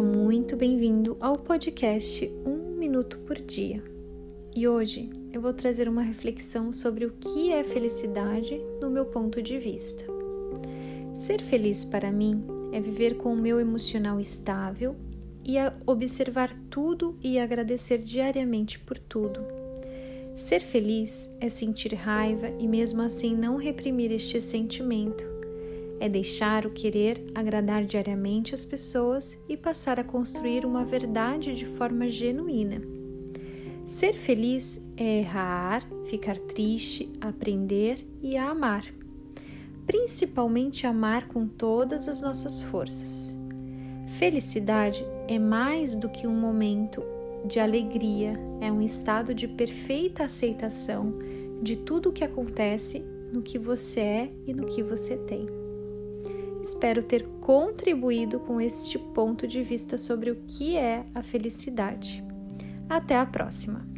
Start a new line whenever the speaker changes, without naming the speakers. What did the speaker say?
muito bem-vindo ao podcast Um Minuto por Dia. E hoje eu vou trazer uma reflexão sobre o que é felicidade do meu ponto de vista. Ser feliz para mim é viver com o meu emocional estável e observar tudo e agradecer diariamente por tudo. Ser feliz é sentir raiva e mesmo assim não reprimir este sentimento é deixar o querer agradar diariamente as pessoas e passar a construir uma verdade de forma genuína. Ser feliz é errar, ficar triste, aprender e amar. Principalmente amar com todas as nossas forças. Felicidade é mais do que um momento de alegria, é um estado de perfeita aceitação de tudo o que acontece no que você é e no que você tem. Espero ter contribuído com este ponto de vista sobre o que é a felicidade. Até a próxima!